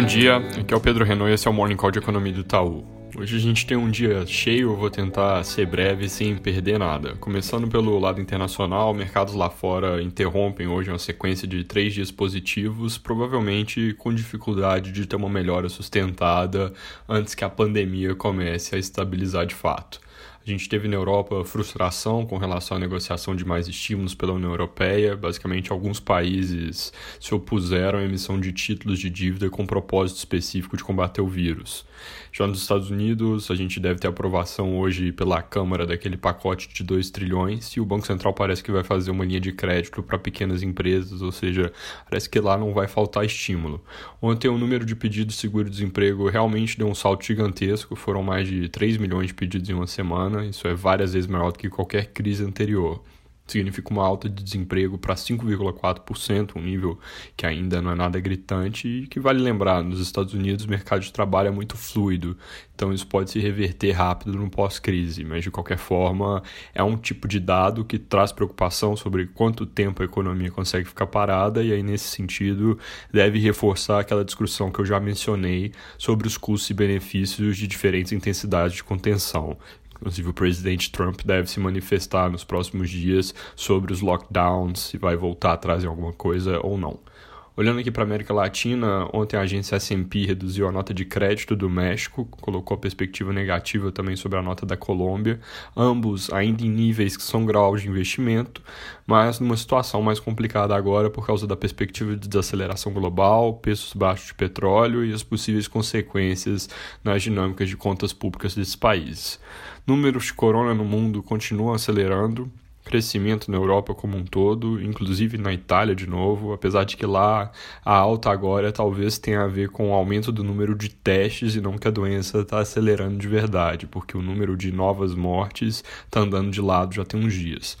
Bom dia, aqui é o Pedro Renault e esse é o Morning Call de Economia do Itaú. Hoje a gente tem um dia cheio, vou tentar ser breve sem perder nada. Começando pelo lado internacional, mercados lá fora interrompem hoje uma sequência de três dias positivos, provavelmente com dificuldade de ter uma melhora sustentada antes que a pandemia comece a estabilizar de fato. A gente teve na Europa frustração com relação à negociação de mais estímulos pela União Europeia. Basicamente, alguns países se opuseram à emissão de títulos de dívida com propósito específico de combater o vírus. Já nos Estados Unidos, a gente deve ter aprovação hoje pela Câmara daquele pacote de 2 trilhões e o Banco Central parece que vai fazer uma linha de crédito para pequenas empresas, ou seja, parece que lá não vai faltar estímulo. Ontem o número de pedidos de seguro-desemprego realmente deu um salto gigantesco, foram mais de 3 milhões de pedidos em uma semana isso é várias vezes maior do que qualquer crise anterior. Significa uma alta de desemprego para 5,4%, um nível que ainda não é nada gritante e que vale lembrar, nos Estados Unidos o mercado de trabalho é muito fluido, então isso pode se reverter rápido no pós-crise, mas de qualquer forma é um tipo de dado que traz preocupação sobre quanto tempo a economia consegue ficar parada e aí nesse sentido deve reforçar aquela discussão que eu já mencionei sobre os custos e benefícios de diferentes intensidades de contenção. Inclusive, o presidente Trump deve se manifestar nos próximos dias sobre os lockdowns, se vai voltar atrás em alguma coisa ou não. Olhando aqui para a América Latina, ontem a agência S&P reduziu a nota de crédito do México, colocou a perspectiva negativa também sobre a nota da Colômbia, ambos ainda em níveis que são graus de investimento, mas numa situação mais complicada agora por causa da perspectiva de desaceleração global, preços baixos de petróleo e as possíveis consequências nas dinâmicas de contas públicas desses países. Números de corona no mundo continuam acelerando, crescimento na Europa como um todo, inclusive na Itália de novo, apesar de que lá a alta agora talvez tenha a ver com o aumento do número de testes e não que a doença está acelerando de verdade, porque o número de novas mortes está andando de lado já tem uns dias.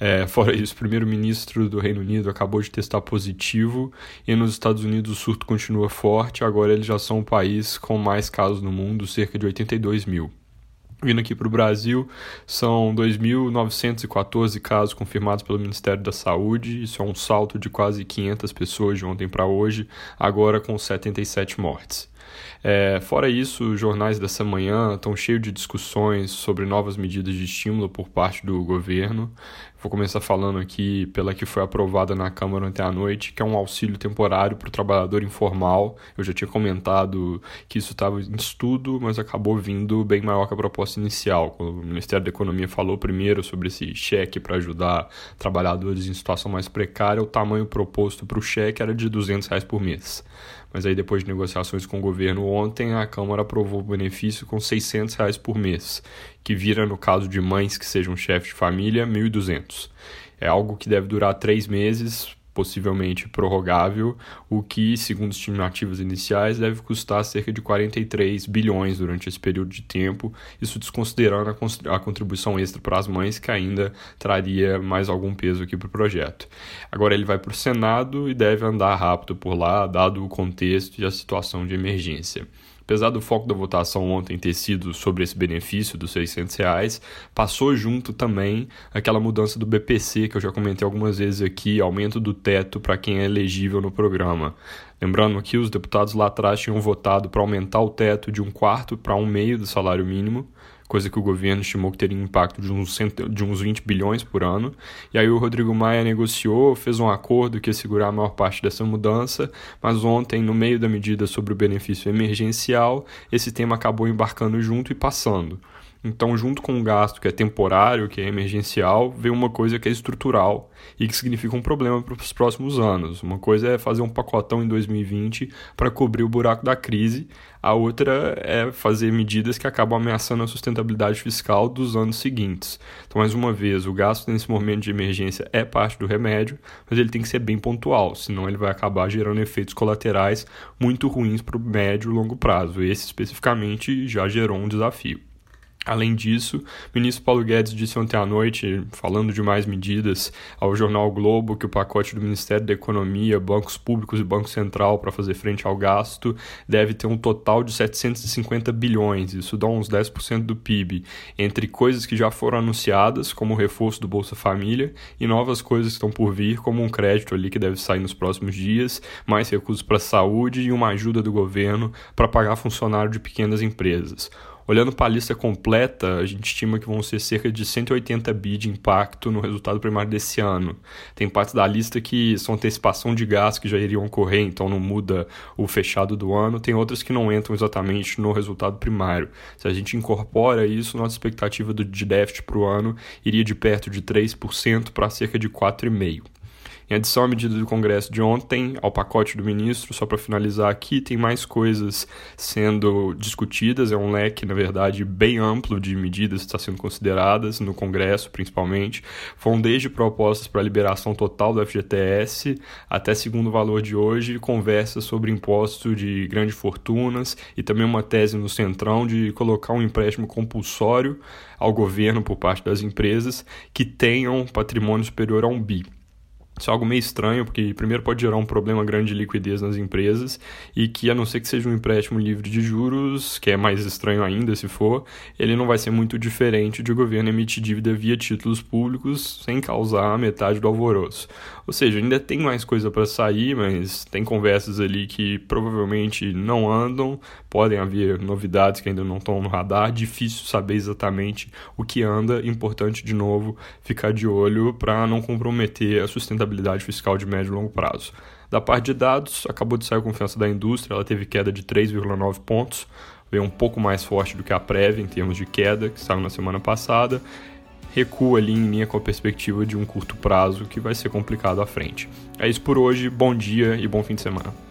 É, fora isso, o primeiro-ministro do Reino Unido acabou de testar positivo e nos Estados Unidos o surto continua forte. Agora eles já são o país com mais casos no mundo, cerca de 82 mil. Vindo aqui para o Brasil, são 2.914 casos confirmados pelo Ministério da Saúde. Isso é um salto de quase 500 pessoas de ontem para hoje, agora com 77 mortes. É, fora isso, os jornais dessa manhã estão cheios de discussões sobre novas medidas de estímulo por parte do governo. Vou começar falando aqui pela que foi aprovada na Câmara ontem à noite, que é um auxílio temporário para o trabalhador informal. Eu já tinha comentado que isso estava em estudo, mas acabou vindo bem maior que a proposta inicial. O Ministério da Economia falou primeiro sobre esse cheque para ajudar trabalhadores em situação mais precária, o tamanho proposto para o cheque era de 200 reais por mês. Mas aí depois de negociações com o governo ontem, a Câmara aprovou o benefício com 600 reais por mês, que vira, no caso de mães que sejam chefes de família, R$ 1.200. É algo que deve durar três meses, possivelmente prorrogável, o que, segundo estimativas iniciais, deve custar cerca de 43 bilhões durante esse período de tempo, isso desconsiderando a contribuição extra para as mães, que ainda traria mais algum peso aqui para o projeto. Agora ele vai para o Senado e deve andar rápido por lá, dado o contexto e a situação de emergência. Apesar do foco da votação ontem ter sido sobre esse benefício dos 600 reais, passou junto também aquela mudança do BPC que eu já comentei algumas vezes aqui, aumento do teto para quem é elegível no programa. Lembrando que os deputados lá atrás tinham votado para aumentar o teto de um quarto para um meio do salário mínimo, coisa que o governo estimou que teria um impacto de uns, de uns 20 bilhões por ano. E aí o Rodrigo Maia negociou, fez um acordo que ia segurar a maior parte dessa mudança, mas ontem, no meio da medida sobre o benefício emergencial, esse tema acabou embarcando junto e passando. Então, junto com um gasto que é temporário, que é emergencial, vem uma coisa que é estrutural e que significa um problema para os próximos anos. Uma coisa é fazer um pacotão em 2020 para cobrir o buraco da crise, a outra é fazer medidas que acabam ameaçando a sustentabilidade fiscal dos anos seguintes. Então, mais uma vez, o gasto nesse momento de emergência é parte do remédio, mas ele tem que ser bem pontual, senão ele vai acabar gerando efeitos colaterais muito ruins para o médio e longo prazo. Esse especificamente já gerou um desafio. Além disso, o ministro Paulo Guedes disse ontem à noite, falando de mais medidas, ao jornal Globo que o pacote do Ministério da Economia, bancos públicos e Banco Central para fazer frente ao gasto deve ter um total de 750 bilhões, isso dá uns 10% do PIB, entre coisas que já foram anunciadas, como o reforço do Bolsa Família, e novas coisas que estão por vir, como um crédito ali que deve sair nos próximos dias, mais recursos para a saúde e uma ajuda do governo para pagar funcionário de pequenas empresas. Olhando para a lista completa, a gente estima que vão ser cerca de 180 bi de impacto no resultado primário desse ano. Tem partes da lista que são antecipação de gastos que já iriam ocorrer, então não muda o fechado do ano. Tem outras que não entram exatamente no resultado primário. Se a gente incorpora isso, nossa expectativa de déficit para o ano iria de perto de 3% para cerca de 4,5%. Em adição à medida do Congresso de ontem, ao pacote do ministro, só para finalizar aqui, tem mais coisas sendo discutidas. É um leque, na verdade, bem amplo de medidas que está sendo consideradas no Congresso, principalmente. Foram desde propostas para liberação total do FGTS até, segundo o valor de hoje, conversas sobre imposto de grandes fortunas e também uma tese no Centrão de colocar um empréstimo compulsório ao governo por parte das empresas que tenham patrimônio superior a um bi. Isso é algo meio estranho, porque primeiro pode gerar um problema grande de liquidez nas empresas e que, a não ser que seja um empréstimo livre de juros, que é mais estranho ainda se for, ele não vai ser muito diferente de o governo emitir dívida via títulos públicos sem causar metade do alvoroço. Ou seja, ainda tem mais coisa para sair, mas tem conversas ali que provavelmente não andam, podem haver novidades que ainda não estão no radar, difícil saber exatamente o que anda, importante de novo ficar de olho para não comprometer a sustentabilidade fiscal de médio e longo prazo. Da parte de dados, acabou de sair a confiança da indústria, ela teve queda de 3,9 pontos, veio um pouco mais forte do que a prévia em termos de queda, que saiu na semana passada, recua ali em linha com a perspectiva de um curto prazo que vai ser complicado à frente. É isso por hoje, bom dia e bom fim de semana.